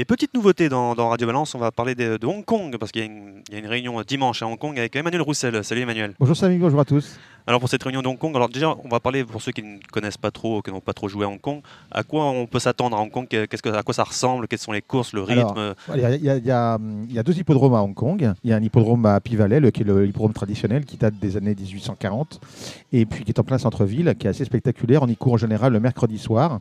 Et petite nouveauté dans, dans Radio Balance, on va parler de, de Hong Kong, parce qu'il y, a une- il y a une réunion dimanche à Hong Kong avec Emmanuel Roussel. Salut Emmanuel. Bonjour Samy, bonjour à tous. Alors pour cette réunion de Hong Kong, alors déjà on va parler pour ceux qui ne connaissent pas trop, qui n'ont pas trop joué à Hong Kong, à quoi on peut s'attendre à Hong Kong, qu'est-ce que, à quoi ça ressemble, quelles sont les courses, le rythme? Il y, a, y y deux hippodromes à Hong Kong. Il y a un hippodrome à Valley, le- qui est le hippodrome traditionnel, qui date des années 1840, et puis qui est en plein centre-ville, qui est assez spectaculaire. On y court en général le mercredi soir.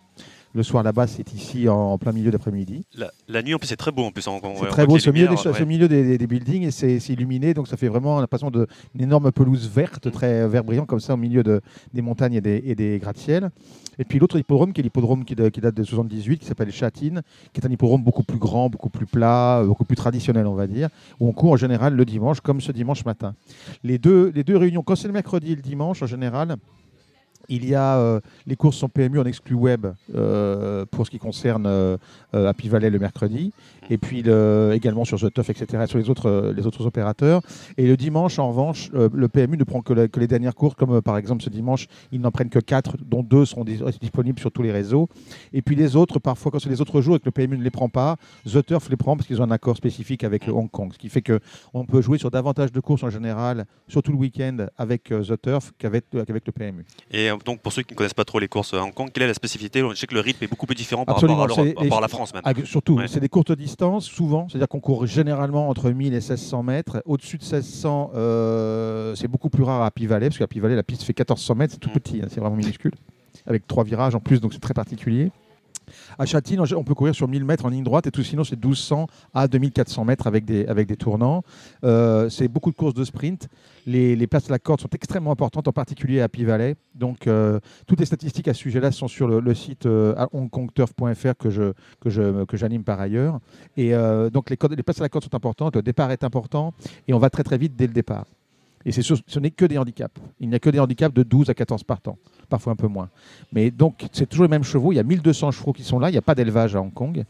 Le soir là-bas, c'est ici en, plein milieu d'après-midi. La, la nuit en plus c'est très beau en plus. C'est très beau, au milieu, des, lumières, ouais. milieu des, des- des buildings et c'est illuminé, donc ça fait vraiment l'impression d'une énorme pelouse verte, très vert brillant comme ça au milieu de, des montagnes et des, et des gratte-ciel. Et puis l'autre hippodrome, qui est l'hippodrome qui, qui date de 78, qui s'appelle Châtine, qui est un hippodrome beaucoup plus grand, beaucoup plus plat, euh, beaucoup plus traditionnel, on va dire, où on court en général le dimanche, comme ce dimanche matin. Les deux, les deux réunions, quand c'est le mercredi et le dimanche, en général, il y a euh, les courses en PMU en exclu web euh, pour ce qui concerne euh, euh, Happy Valley le mercredi, et puis le- également sur The Tuff, etc., sur les autres, les autres opérateurs. Et le dimanche, en revanche, le PMU ne prend que, les dernières courses, comme par exemple ce dimanche, ils n'en prennent que 4, dont 2 seront dis- disponibles sur tous les réseaux. Et puis les autres, parfois, quand c'est les autres jours et que le PMU ne les prend pas, The Turf les prend parce qu'ils ont un accord spécifique avec le Hong Kong. Ce qui fait qu'on peut jouer sur davantage de courses en général, surtout le week-end, avec The Turf qu'avec le PMU. Donc pour ceux qui ne connaissent pas trop les courses à Hong Kong, quelle est la spécificité? Je sais que le rythme est beaucoup plus différent par Absolument, rapport à, l'Europe, c'est- par rapport à la France même. Surtout, Ouais. c'est des courtes distances, souvent. C'est-à-dire qu'on court généralement entre 1000 et 1600 mètres. Au-dessus de 1600, euh, c'est beaucoup plus rare à Valley, parce qu'à Valley, la piste fait 1400 mètres, c'est tout Mm. petit, hein, c'est vraiment minuscule. Avec trois virages en plus, donc c'est très particulier. À Châtine, on peut courir sur 1000 mètres en ligne droite, et tout sinon, c'est 1200 à 2400 mètres avec des, avec des tournants. Euh, c'est beaucoup de courses de sprint. Les, places à la corde sont extrêmement importantes, en particulier à Valley. Donc, euh, toutes les statistiques à ce sujet-là sont sur le, site euh, hongkongturf.fr que je, que je que j'anime par ailleurs. Et euh, donc les, les places à la corde sont importantes, le départ est important et on va très très vite dès le départ. Et ce n'est que des handicaps. Il n'y a que des handicaps de 12 à 14 partants, parfois un peu moins. Mais donc c'est toujours les mêmes chevaux. Il y a 1200 chevaux qui sont là. Il n'y a pas d'élevage à Hong Kong.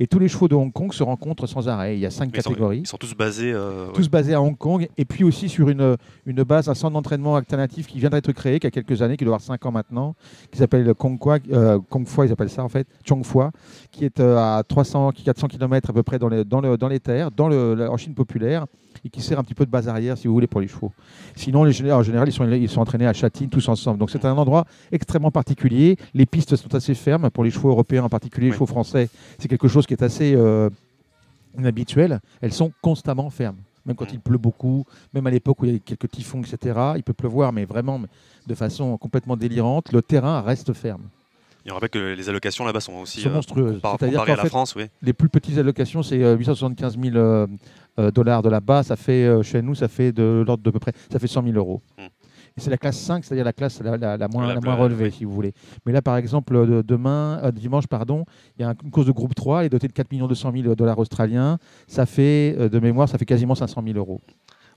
Et tous les chevaux de Hong Kong se rencontrent sans arrêt. Il y a cinq Mais ils, sont, catégories ils sont tous basés. euh, ouais. basés à Hong Kong, et puis aussi sur une, une base, un centre d'entraînement alternatif qui vient d'être créé, qui a quelques années, qui doit avoir 5 ans maintenant, qui s'appelle le Kongfua, euh, Kongfua, ils appellent ça en fait, Chongfua, qui est euh, à 300, 400 km à peu près dans les, dans le, dans les terres, dans le, la- en Chine populaire, et qui sert un petit peu de base arrière, si vous voulez, pour les chevaux. Sinon, les, en général, ils sont, ils sont entraînés à Châtine tous ensemble. Donc c'est un endroit extrêmement particulier. Les pistes sont assez fermes pour les chevaux européens, en particulier les Oui. chevaux français. C'est quelque chose qui est assez euh, inhabituel. Elles sont constamment fermes. Même quand Mm. il pleut beaucoup, même à l'époque où il y a quelques typhons, etc., il peut pleuvoir, mais vraiment de façon complètement délirante, le terrain reste ferme. Et on rappelle que les allocations là-bas sont aussi Sont euh, monstrueuses. compar- C'est-à-dire comparées à la fait, France. Oui. Les plus petites allocations, c'est euh, 875 000 euh, euh, dollars de là-bas. Ça fait, chez nous, ça fait de l'ordre de peu près, ça fait 100 000 euros. Mm. Et c'est la classe 5, c'est-à-dire la classe la, la- la moins, La la plus- moins relevée, oui. si vous voulez. Mais là, par exemple, euh, demain, euh, dimanche, pardon, il y a un- une course de groupe 3, elle est dotée de 4 200 000 dollars australiens. Ça fait, euh, de mémoire, ça fait quasiment 500 000 euros.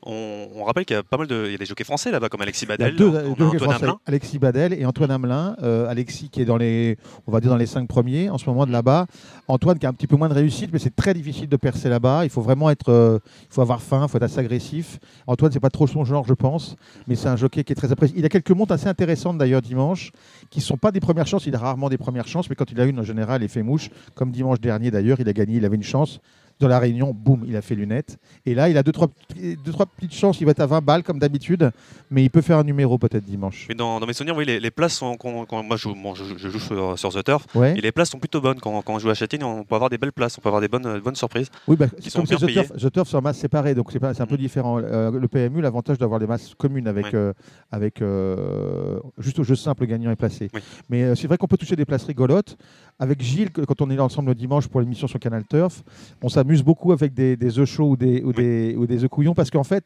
On, on rappelle qu'il y a pas mal de, il y a des jockeys français là-bas comme Alexis Badel, deux, on deux Antoine français. Alexis Badel et Antoine Hamelin. Euh, Alexis qui est dans les, on va dire dans les cinq premiers en ce moment de là-bas. Antoine qui a un petit peu moins de réussite, mais c'est très difficile de percer là-bas. Il faut vraiment être, euh, il faut avoir faim, il faut être assez agressif. Antoine, c'est pas trop son genre, je pense, mais c'est un jockey qui est très apprécié. Il a quelques montes assez intéressantes d'ailleurs dimanche, qui sont pas des premières chances. Il a rarement des premières chances, mais quand il a une en général, il fait mouche. Comme dimanche dernier d'ailleurs, il a gagné, il avait une chance. Dans la réunion, boum, il a fait lunette. Et là, il a deux trois, deux, trois petites chances. Il va être à 20 balles comme d'habitude, mais il peut faire un numéro peut-être dimanche. Mais dans, dans mes souvenirs, oui, les, les places sont. Quand, quand- moi, je, bon, je- je joue sur, sur The Turf, Ouais. et les places sont plutôt bonnes. Quand, quand on joue à Châtillon, on peut avoir des belles places, on peut avoir des bonnes, bonnes surprises. Oui, bah, qui comme sont bien The. Turf, The Turf, c'est en masse séparée, donc c'est un peu Mm. différent. Euh, le PMU, l'avantage d'avoir des masses communes avec, Ouais. euh, avec euh, juste au jeu simple, gagnant et placé. Oui. Mais c'est vrai qu'on peut toucher des places rigolotes. Avec Gilles, quand on est ensemble le dimanche pour l'émission sur Canal Turf, on s'amuse beaucoup avec des, des œufs chauds ou des, ou des, ou des œufs couillons, parce qu'en fait,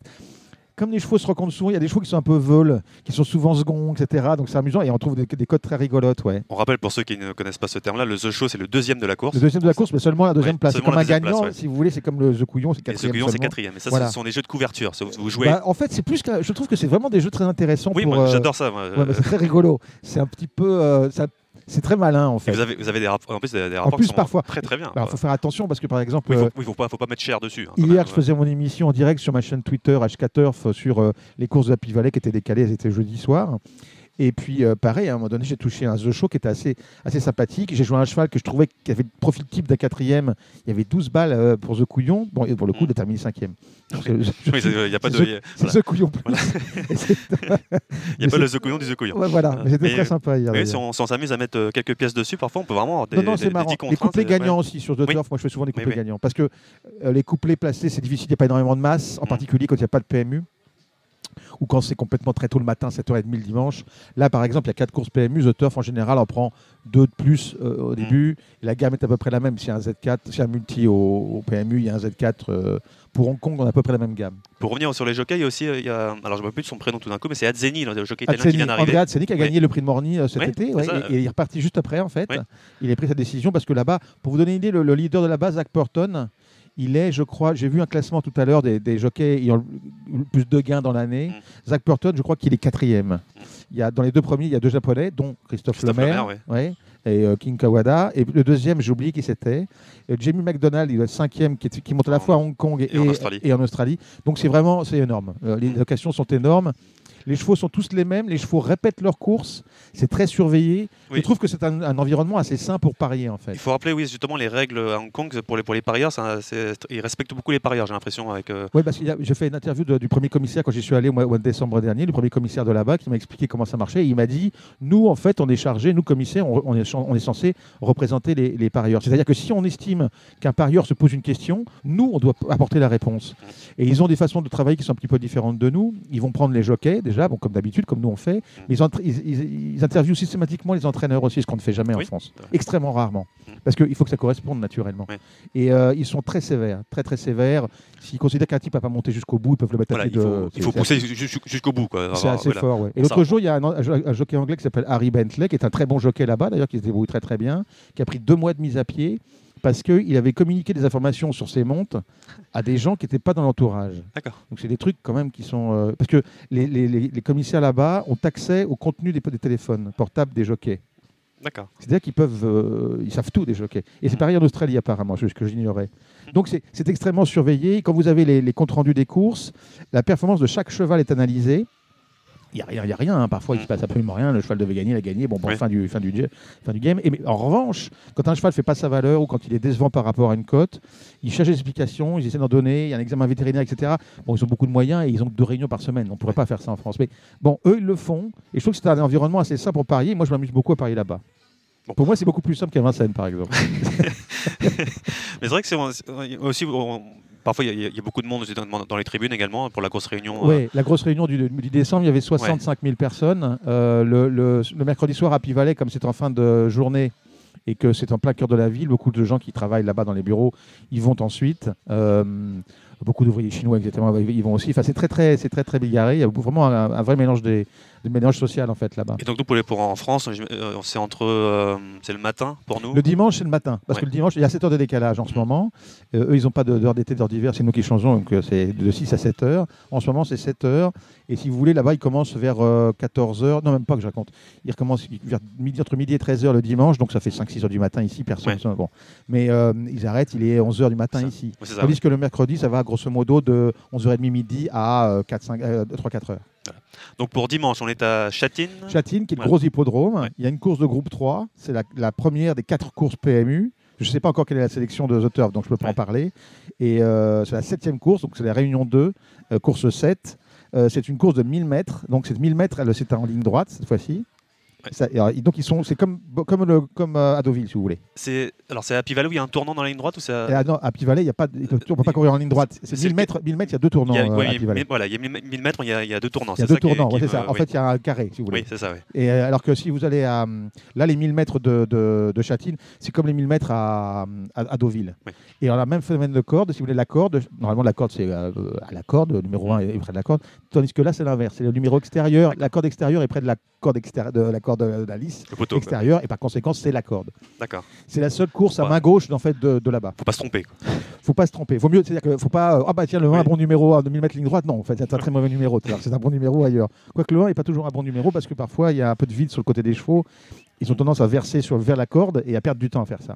comme les chevaux se rencontrent souvent, il y a des chevaux qui sont un peu vols, qui sont souvent seconds, etc. Donc c'est amusant et on trouve des, des codes très rigolotes. Ouais. On rappelle pour ceux qui ne connaissent pas ce terme-là, le The Show, c'est le deuxième de la course. Le deuxième de la course, mais seulement la deuxième Ouais, place. C'est comme un gagnant, place, ouais. si vous voulez, c'est comme le The Couillon, c'est Et ce quatrième. Guillon, c'est quatrième. Et ça, Voilà. ce sont des jeux de couverture. Vous jouez. Bah, en fait, c'est plus que je trouve que c'est vraiment des jeux très intéressants. oui, pour, moi, euh, j'adore ça. ouais, mais c'est très rigolo. C'est un petit peu, euh, ça- c'est très malin en fait. vous avez, vous avez des, rap- en plus des, rapports plus, qui sont parfois. très très bien. Quoi. faut faire attention parce que par exemple, Oui, il euh, faut, pas, faut pas mettre cher dessus. hein, hier, même, je ouais. faisais mon émission en direct sur ma chaîne Twitter HKTurf sur euh, les courses de Happy Valley qui étaient décalées, elles étaient jeudi soir. Et puis, euh, pareil, à un moment donné, j'ai touché un The Show qui était assez, assez sympathique. J'ai joué un cheval que je trouvais qui avait le profil type d'un quatrième. Il y avait 12 balles euh, pour The Couillon. Bon, et pour le coup, il a terminé cinquième. Il n'y a pas de. c'est voilà. The Couillon. plus. Il y a pas le The Couillon du The Couillon. Ouais, voilà, mais c'était Mais, très sympa hier. Oui, d'ailleurs. si on, s'amuse à mettre euh, quelques pièces dessus, parfois on peut vraiment avoir des, non, non, c'est marrant. Les couplets ouais. gagnants aussi sur The Oui. Turf, moi je fais souvent des couplets oui. gagnants. Parce que euh, les couplets placés, c'est difficile, il n'y a pas énormément de masse, en Mm. particulier quand il n'y a pas de PMU. Ou quand c'est complètement très tôt le matin, 7h30 le dimanche. Là, par exemple, il y a 4 courses PMU. The Turf, en général, en prend 2 de plus euh, Mm. au début. Et la gamme est à peu près la même. S'il y a un Z4, s'il y a un multi au, au PMU, il y a un Z4. euh, pour Hong Kong, on a à peu près la même gamme. Pour revenir sur les jockeys, il y a aussi, euh, il y a, alors je ne me rappelle plus de son prénom tout d'un coup, mais c'est Adzeni, le jockey italien qui Atseni, vient d'arriver. Atseni qui a Oui. gagné le prix de Morny euh, cet Oui, été c'est ouais, ça. et, et il est reparti juste après en fait. Oui. Il a pris sa décision parce que là-bas, pour vous donner une idée, le, le leader de là-bas, Zach Burton, il est, je crois, j'ai vu un classement tout à l'heure des, des jockeys ayant le, plus de gains dans l'année. Mm. Zach Burton, je crois qu'il est quatrième. Il y a, dans les deux premiers, il y a deux japonais, dont Christophe, Christophe Lemaire, Lemaire, ouais, et euh, King Kawada. Et le deuxième, j'ai oublié qui c'était. Euh, Jamie McDonald, il est le cinquième, qui, est- qui monte à la fois à Hong Kong et, et en Australie. et en Australie. Donc c'est vraiment c'est énorme. Euh, les locations sont énormes. Les chevaux sont tous les mêmes. Les chevaux répètent leurs courses. C'est très surveillé. Oui. Je trouve que c'est un, un environnement assez sain pour parier en fait. Il faut rappeler, oui, justement, les règles à Hong Kong pour les, pour les parieurs. ça, ils respectent beaucoup les parieurs, j'ai l'impression. Avec, euh, Oui, parce que j'ai fait une interview de- du premier commissaire quand j'y suis allé au mois de décembre dernier, le premier commissaire de là-bas, qui m'a expliqué comment ça marchait. Et il m'a dit Nous, en fait, on est chargé, nous, commissaires, on, on est, on est censé représenter les, les parieurs. C'est-à-dire que si on estime qu'un parieur se pose une question, nous, on doit apporter la réponse. Et ils ont des façons de travailler qui sont un petit peu différentes de nous. Ils vont prendre les jockeys, déjà, bon, comme d'habitude, comme nous on fait. Mais ils, entre- ils- ils- ils interviewent systématiquement les entraîneurs aussi, ce qu'on ne fait jamais en France. Extrêmement rarement. Parce qu'il faut que ça corresponde naturellement. Oui. Et euh, ils sont très sévères, très très sévères. S'ils considèrent qu'un type n'a pas monté jusqu'au bout, ils peuvent le mettre voilà, à il pied de. faut, il faut pousser ju- ju- jusqu'au bout. quoi. c'est assez voilà. fort, ouais. Et l'autre jour, il y a un, jockey anglais qui s'appelle Harry Bentley, qui est un très bon jockey là-bas, d'ailleurs, qui se débrouille très très bien, qui a pris deux mois de mise à pied parce qu'il avait communiqué des informations sur ses montes à des gens qui n'étaient pas dans l'entourage. D'accord. Donc c'est des trucs quand même qui sont... euh, Parce que les, les- les- commissaires là-bas ont accès au contenu des, des téléphones portables des jockeys. D'accord. C'est-à-dire qu'ils peuvent, euh, ils savent tout des jockeys. Et c'est pareil en Australie apparemment, ce que j'ignorais. Donc c'est c'est extrêmement surveillé. Quand vous avez les, les comptes rendus des courses, la performance de chaque cheval est analysée. Il n'y a a rien. hein. Parfois, il ne se passe absolument rien. Le cheval devait gagner, il a gagné. Bon, bon Oui. fin, du, fin, du, j- fin du game. Et, mais en revanche, quand un cheval ne fait pas sa valeur ou quand il est décevant par rapport à une cote, ils cherchent des explications, ils essaient d'en donner. Il y a un examen vétérinaire, etc. Bon, ils ont beaucoup de moyens et ils ont deux réunions par semaine. On ne pourrait pas faire ça en France. Mais bon, eux, ils le font. Et je trouve que c'est un environnement assez simple pour parier. Moi, je m'amuse beaucoup à parier là-bas. Bon. Pour moi, c'est beaucoup plus simple qu'à Vincennes, par exemple. Mais c'est vrai que c'est c'est- aussi. on- Parfois, il y, a- il y a beaucoup de monde dans, les tribunes également pour la grosse réunion. euh, Oui, la grosse réunion du, du décembre, il y avait 65 000 personnes. Euh, le, le- le mercredi soir à Pivalet, comme c'est en fin de journée et que c'est en plein cœur de la ville, beaucoup de gens qui travaillent là-bas dans les bureaux, ils vont ensuite. Euh, beaucoup d'ouvriers chinois, etc. Ils vont aussi. Enfin, c'est très, très, c'est très, très bigarré. Il y a vraiment un, un vrai mélange des, de mélange social en fait là-bas. Et donc nous pour les pour en France, euh, c'est entre euh, c'est le matin pour nous? Le dimanche, c'est le matin. Parce Ouais. que le dimanche, il y a 7 heures de décalage en ce moment. Euh, eux, ils n'ont pas d'heure d'été, d'heure d'hiver. C'est nous qui changeons. Donc, c'est de 6 à 7 heures. En ce moment, c'est 7 heures. Et si vous voulez, là-bas, ils commencent vers 14 heures. Non, même pas que je raconte. Ils recommencent vers midi, entre midi et 13 heures le dimanche. Donc, ça fait 5-6 heures du matin ici. Personne. Ouais. Bon. Mais euh, ils arrêtent. Il est 11 heures du matin Ça. ici. C'est ça, Tandis ouais. que le mercredi, ça va grosso modo de 11h30 midi à euh, 3-4 heures. Donc pour dimanche, on est à Châtine. Châtine, qui est le Voilà. gros hippodrome. Il y a une course de groupe 3. C'est la, la première des quatre courses PMU. Je ne sais pas encore quelle est la sélection de The Turf, donc je ne peux pas Ouais. en parler. Et euh, c'est la septième course, donc c'est la Réunion 2, euh, course 7. Euh, c'est une course de 1000 mètres. Donc cette 1000 mètres, elle, c'est en ligne droite cette fois-ci. Ouais. Ça- et alors, donc ils sont, c'est comme, comme, le, comme euh, à Deauville, si vous voulez. C'est alors c'est à Pivalet où il y a un tournant dans la ligne droite ou c'est à- à, non, à Pivalet, il y a pas, on ne peut pas courir en ligne droite. C'est C'est 1000 le- mètres, 1000 mètres, il y a deux tournants il y a, euh, ouais, à a- voilà, il y a 1000 mètres, il y a, il y a deux tournants. Il y a deux tournants, ouais, c'est ça. En fait, il y a un carré, si vous voulez. oui, c'est ça, oui. Et euh, alors que si vous allez à là les 1000 mètres de, de, de Châtine, c'est comme les 1000 mètres à, à, à Deauville. Oui. Et alors, le même phénomène de corde, si vous voulez la corde, normalement la corde c'est euh, à la corde, numéro 1 est près de la corde, tandis que là c'est l'inverse, c'est le numéro extérieur, la corde extérieure est près de la corde extérieure de la corde de la lisse Le poteau. quoi. extérieure et par conséquent c'est la corde. D'accord. C'est la seule course à Ouais. main gauche en fait de, de là-bas. Faut pas se tromper. quoi. Faut pas se tromper. Vaut mieux, c'est-à-dire que faut pas euh, ah bah tiens le 1 Oui. un bon numéro à 2000 mètres ligne droite. Non, en fait c'est un très mauvais numéro. C'est un bon numéro ailleurs. Quoique le 1 n'est pas toujours un bon numéro parce que parfois il y a un peu de vide sur le côté des chevaux. Ils ont tendance à verser sur, vers la corde et à perdre du temps à faire ça.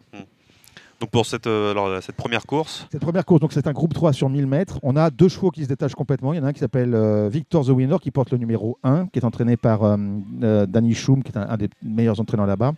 Donc pour cette, euh, alors, cette première course, Cette première course, c'est un groupe 3 sur 1000 mètres. On a deux chevaux qui se détachent complètement. Il y en a un qui s'appelle euh, Victor the Winner, qui porte le numéro 1, qui est entraîné par euh, euh, Danny Schum, qui est un, un des meilleurs entraîneurs là-bas,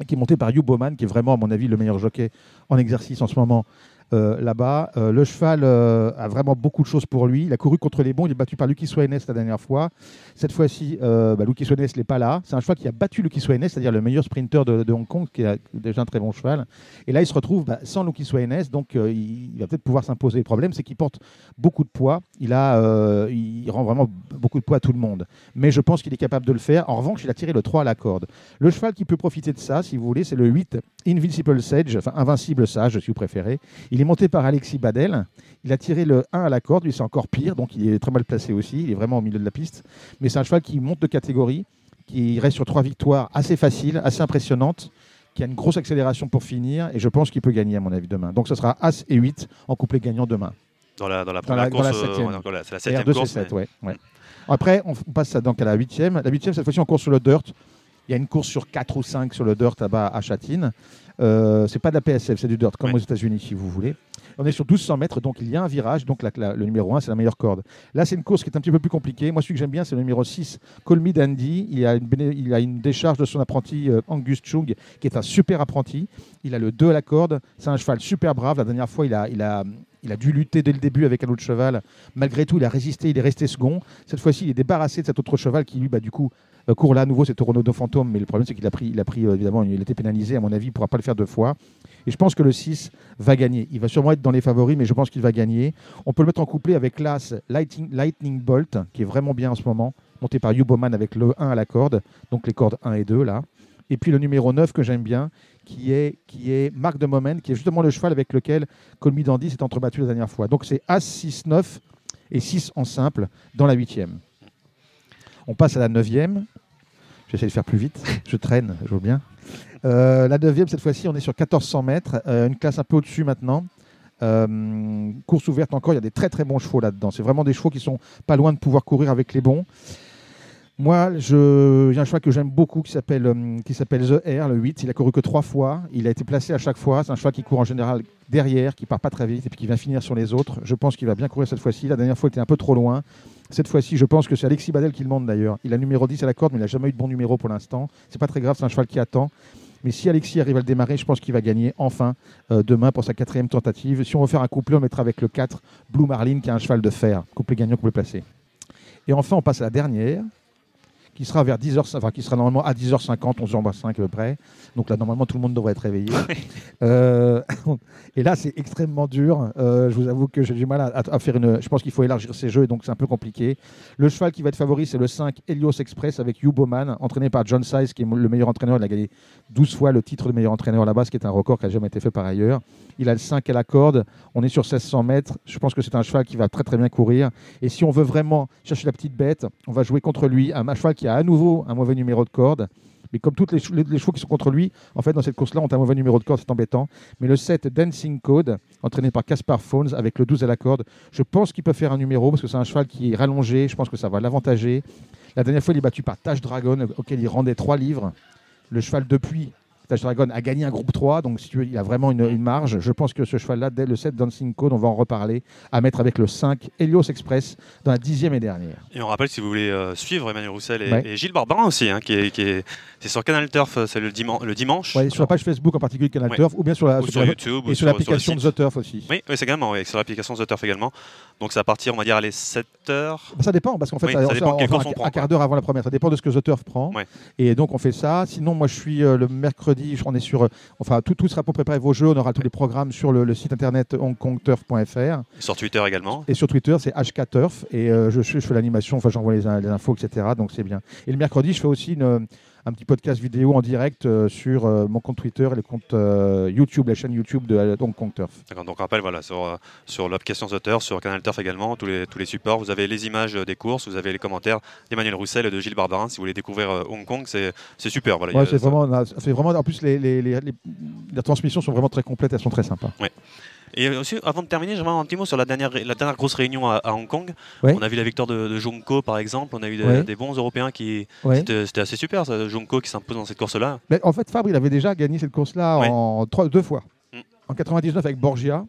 et qui est monté par Hugh Bowman, qui est vraiment, à mon avis, le meilleur jockey en exercice en ce moment euh, là-bas. Euh, le cheval euh, a vraiment beaucoup de choses pour lui. Il a couru contre les bons. Il est battu par Lucky Swaines la dernière fois. Cette fois-ci, bah, Lucky Swaines n'est pas là. C'est un cheval qui a battu Lucky Swaines, c'est-à-dire le meilleur sprinter de, Hong Kong, qui est déjà un très bon cheval. Et là, il se retrouve bah, sans Lucky Swaines, donc il, va peut-être pouvoir s'imposer. Le problème, c'est qu'il porte beaucoup de poids. Il, il rend vraiment beaucoup de poids à tout le monde. Mais je pense qu'il est capable de le faire. En revanche, il a tiré le 3 à la corde. Le cheval qui peut profiter de ça, si vous voulez, c'est le 8 Invincible Sage, enfin Invincible Sage, si vous préférez. Est monté par Alexis Badel. Il a tiré le 1 à la corde, lui c'est encore pire, donc il est très mal placé aussi. Il est vraiment au milieu de la piste. Mais c'est un cheval qui monte de catégorie, qui reste sur trois victoires assez faciles, assez impressionnantes, qui a une grosse accélération pour finir. Et je pense qu'il peut gagner, à mon avis, demain. Donc ce sera As et 8 en couplet gagnant demain. dans la, dans la Dans première la- dans la course, euh, septième. ouais, donc voilà, c'est la septième R2, course. c'est 7, mais- ouais, ouais. Après, on, passe donc à la huitième. La huitième, cette fois-ci, on court sur le dirt. Il y a une course sur 4 ou 5 sur le dirt là-bas à Châtine. Euh, c'est pas de la PSF, c'est du dirt, comme Ouais. aux États-Unis, si vous voulez. On est sur 1200 mètres, donc il y a un virage. Donc la- la- le numéro 1, c'est la meilleure corde. Là, c'est une course qui est un petit peu plus compliquée. Moi, celui que j'aime bien, c'est le numéro 6, Call Me Dandy. Il a une, il a une décharge de son apprenti euh, Angus Chung, qui est un super apprenti. Il a le 2 à la corde. C'est un cheval super brave. La dernière fois, il a, il a, il a dû lutter dès le début avec un autre cheval. Malgré tout, il a résisté, il est resté second. Cette fois-ci, il est débarrassé de cet autre cheval qui, lui, bah, du coup, euh, court là à nouveau, c'est Toronodo Fantôme. Mais le problème, c'est qu'il a pris, il a pris euh, évidemment, il a été pénalisé. À mon avis, il ne pourra pas le faire deux fois. Et je pense que le 6 va gagner. Il va sûrement être dans les favoris, mais je pense qu'il va gagner. On peut le mettre en couplet avec l'As Lightning, Lightning Bolt, qui est vraiment bien en ce moment, monté par Hugh Bowman avec le 1 à la corde, donc les cordes 1 et 2 là. Et puis le numéro 9 que j'aime bien, qui est, qui est Marc de Moment, qui est justement le cheval avec lequel Colmy Dandy s'est entrebattu la dernière fois. Donc c'est As 6, 9 et 6 en simple dans la huitième. On passe à la neuvième. J'essaie de faire plus vite. Je traîne, je veux bien. Euh, la neuvième, cette fois-ci, on est sur 1400 mètres, euh, une classe un peu au-dessus maintenant. Euh, course ouverte encore, il y a des très très bons chevaux là-dedans. C'est vraiment des chevaux qui sont pas loin de pouvoir courir avec les bons. Moi, je... un cheval que j'aime beaucoup qui s'appelle euh, The Air, le 8. Il a couru que trois fois. Il a été placé à chaque fois. C'est un cheval qui court en général derrière, qui part pas très vite et puis qui vient finir sur les autres. Je pense qu'il va bien courir cette fois-ci. La dernière fois, il était un peu trop loin. Cette fois-ci, je pense que c'est Alexis Badel qui le monte d'ailleurs. Il a numéro 10 à la corde, mais il n'a jamais eu de bon numéro pour l'instant. C'est pas très grave, c'est un cheval qui attend. Mais si Alexis arrive à le démarrer, je pense qu'il va gagner enfin euh, demain pour sa quatrième tentative. Si on veut faire un couplet, on mettra avec le 4 Blue Marlin qui a un cheval de fer. Couplet gagnant, couplet placé. Et enfin, on passe à la dernière qui sera vers 10h, enfin qui sera normalement à 10h50, 11h05 à peu près. Donc là, normalement, tout le monde devrait être réveillé. Euh, et là, c'est extrêmement dur. Euh, je vous avoue que j'ai du mal à, à faire une. Je pense qu'il faut élargir ces jeux, et donc c'est un peu compliqué. Le cheval qui va être favori, c'est le 5 Helios Express avec Hugh Bowman, entraîné par John Size, qui est le meilleur entraîneur. Il a gagné 12 fois le titre de meilleur entraîneur là-bas, ce qui est un record qui n'a jamais été fait par ailleurs. Il a le 5 à la corde. On est sur 1600 mètres. Je pense que c'est un cheval qui va très très bien courir. Et si on veut vraiment chercher la petite bête, on va jouer contre lui. Un cheval qui a à nouveau un mauvais numéro de corde. Mais comme tous les, chevaux qui sont contre lui, en fait, dans cette course-là, ont un mauvais numéro de corde, c'est embêtant. Mais le 7 Dancing Code, entraîné par Caspar Fawns, avec le 12 à la corde, je pense qu'il peut faire un numéro parce que c'est un cheval qui est rallongé. Je pense que ça va l'avantager. La dernière fois, il est battu par Tash Dragon, auquel il rendait trois livres. Le cheval depuis Tash Dragon a gagné un groupe 3, donc si tu veux, il a vraiment une, une, marge. Je pense que ce cheval-là, dès le 7 Dancing Code, on va en reparler, à mettre avec le 5 Helios Express dans la dixième et dernière. Et on rappelle, si vous voulez euh, suivre Emmanuel Roussel et, ouais. et Gilles Barbarin aussi, hein, qui est, qui est c'est sur Canal Turf, c'est le, diman le dimanche. Ouais, sur la page Facebook en particulier Canal ouais. Turf, ou bien sur, la, ou sur, YouTube, et sur l'application de The Turf aussi. Oui, oui c'est également, oui, sur l'application The Turf également. Donc ça va partir, on va dire, à les 7 heures. Bah, ça dépend, parce qu'en fait, oui, ça, ça dépend on, on, on un, prend, un, quart d'heure avant la première. Ça dépend de ce que The Turf prend. Et donc on fait ça. Sinon, moi je suis euh, le mercredi, on est sur. Enfin, tout, tout, sera pour préparer vos jeux. On aura tous les programmes sur le, le site internet hongkongturf.fr. Sur Twitter également. Et sur Twitter, c'est HKTurf. Et euh, je, je, fais l'animation, enfin j'envoie les, les, infos, etc. Donc c'est bien. Et le mercredi, je fais aussi une, un petit podcast vidéo en direct euh, sur euh, mon compte Twitter et le compte euh, YouTube, la chaîne YouTube de Hong Kong Turf. Donc rappel, voilà, sur, sur l'application The Turf, sur Canal Turf également, tous les, tous les supports, vous avez les images des courses, vous avez les commentaires d'Emmanuel Roussel et de Gilles Barbarin. Si vous voulez découvrir Hong Kong, c'est super. Voilà, ouais, c'est vraiment, vraiment, en plus, les, les, les, les, transmissions sont vraiment très complètes, elles sont très sympas. Ouais. Et aussi, avant de terminer, j'aimerais un petit mot sur la dernière, la dernière grosse réunion à, à Hong Kong. Ouais. On a vu la victoire de, de Junko, par exemple. On a eu des, ouais. des bons Européens qui. Ouais. C'était assez super, ça, Junko qui s'impose dans cette course-là. Mais en fait, Fabre, il avait déjà gagné cette course-là en trois, deux fois. Mm. en 99 avec Borgia.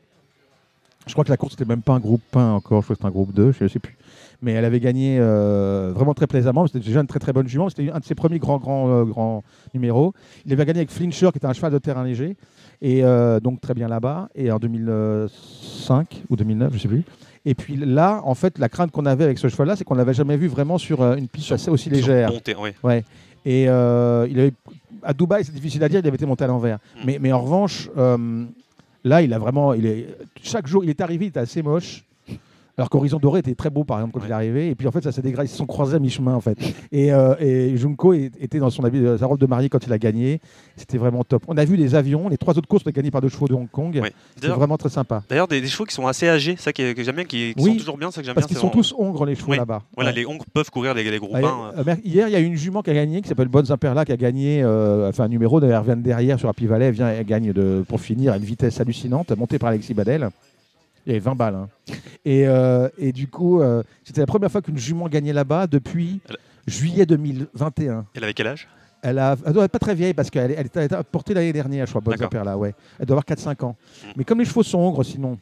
Je crois que la course n'était même pas un groupe 1 encore, je crois que c'était un groupe 2, je ne sais plus. Mais elle avait gagné euh, vraiment très plaisamment. C'était déjà une très très bonne jument. C'était un de ses premiers grands grands euh, grands numéros. Il avait gagné avec Flincher, qui était un cheval de terrain léger, et euh, donc très bien là-bas. Et en 2005 ou 2009, je ne sais plus. Et puis là, en fait, la crainte qu'on avait avec ce cheval-là, c'est qu'on l'avait jamais vu vraiment sur une piste assez aussi légère. Monté, oui. Ouais. Et il avait, à Dubaï, c'est difficile à dire, il avait été monté à l'envers. Mm. Mais, mais en revanche, là, il a vraiment. Il est, chaque jour, il est arrivé, il était assez moche. Alors qu'Horizon Doré était très beau, par exemple, quand il est arrivé. Et puis en fait, ça s'est dégradé. Ils se sont croisés à mi-chemin, en fait. Et, euh, et Junko était dans son habit, euh, sa robe de mariée quand il a gagné. C'était vraiment top. On a vu les avions. Les trois autres courses ont été gagnées par deux chevaux de Hong Kong. Ouais. C'était D'ailleurs, vraiment très sympa. d'ailleurs, des, des chevaux qui sont assez âgés, ça qui que j'aime bien, qui, qui Oui, sont toujours bien, ça que j'aime Parce qu'ils c'est sont vraiment- tous hongres, les chevaux Oui. là-bas. Voilà, Ouais. les hongres peuvent courir les, les groupes Ah, 1. euh, mer- hier, il y a une jument qui a gagné, qui s'appelle Bonne Imperla, qui a gagné, euh, enfin un numéro, d'ailleurs, elle vient de derrière sur Happy Valley, elle, vient, elle gagne de, pour finir à une vitesse hallucinante, montée par Alexis Badel. Il y avait 20 balles. hein. Et, euh, et du coup, euh, c'était la première fois qu'une jument gagnait là-bas depuis Elle- juillet 2021. Elle avait quel âge? Elle, a, elle doit être pas très vieille parce qu'elle elle était, elle était portée l'année dernière, je crois, Bonne. Imperla, ouais. Elle doit avoir 4-5 ans. Mm. Mais comme les chevaux sont hongres, sinon.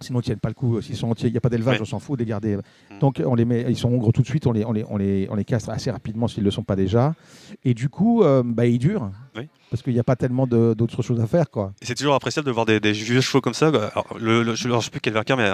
Sinon, ils tiennent pas le coup. S'ils sont entiers, il n'y a pas d'élevage, Ouais. on s'en fout de les garder. Mm. Donc, on les met, ils sont hongres tout de suite, on les, on les, on les, on les castre assez rapidement s'ils ne le sont pas déjà. Et du coup, euh, bah, ils durent. Oui. Parce qu'il n'y a pas tellement d'autres choses à faire. Quoi. Et C'est toujours appréciable de voir des, des vieux chevaux comme ça. Alors, le, le- je ne sais plus quel vainqueur, mais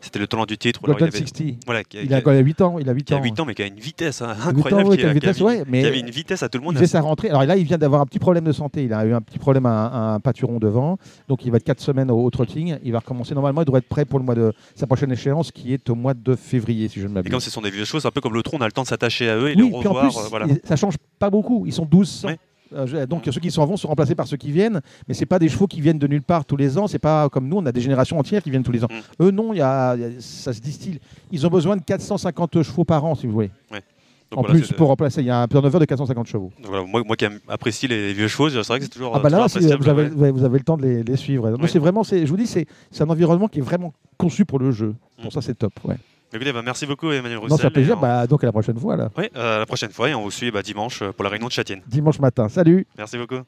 c'était le talent du titre. alors, il avait- 60. voilà, qui, Il qui- a, il a 8 ans. Il a 8 qui a ans. 8 ans, mais qui a une vitesse hein, ans, incroyable. ouais, qui, qui a a- qui a vitesse, ouais, mais- qui avait une vitesse à tout le Il monde. faisait sa rentrée. Alors là, il vient d'avoir un petit problème de santé. Il a eu un petit problème à un, un pâturon devant. Donc il va être 4 semaines au, au trotting. Il va recommencer. Normalement, il devrait être prêt pour le mois de sa prochaine échéance qui est au mois de février, si je ne Et m'abuse. comme ce sont des vieux chevaux, c'est un peu comme le tronc, on a le temps de s'attacher à eux et Oui, les revoir. plus, euh, voilà. ça change pas beaucoup. Ils sont 12. Ouais. Euh, donc ceux qui s'en vont sont remplacés par ceux qui viennent, mais c'est pas des chevaux qui viennent de nulle part tous les ans. C'est pas comme nous, on a des générations entières qui viennent tous les ans. Mm. Eux non, y a, y a- ça se distille. Ils ont besoin de 450 chevaux par an, si vous voulez. Donc en voilà, plus, pour remplacer, il y a un turnover de 450 chevaux. donc voilà, moi, moi qui apprécie les vieux chevaux, c'est vrai que c'est toujours. Ah bah là, toujours appréciable, vous, avez, ouais. ouais, vous avez le temps de les, les suivre. Ouais. c'est vraiment, je vous dis, c'est c'est un environnement qui est vraiment conçu pour le jeu. Pour Mm. ça, c'est top. Ouais. Écoutez, bah, merci beaucoup Emmanuel Roussel. Non, ça plaisir. on- Bah, donc à la prochaine fois, là. Oui, euh, à la prochaine fois et on vous suit bah, dimanche euh, pour la réunion de Châtienne. dimanche matin. Salut. Merci beaucoup.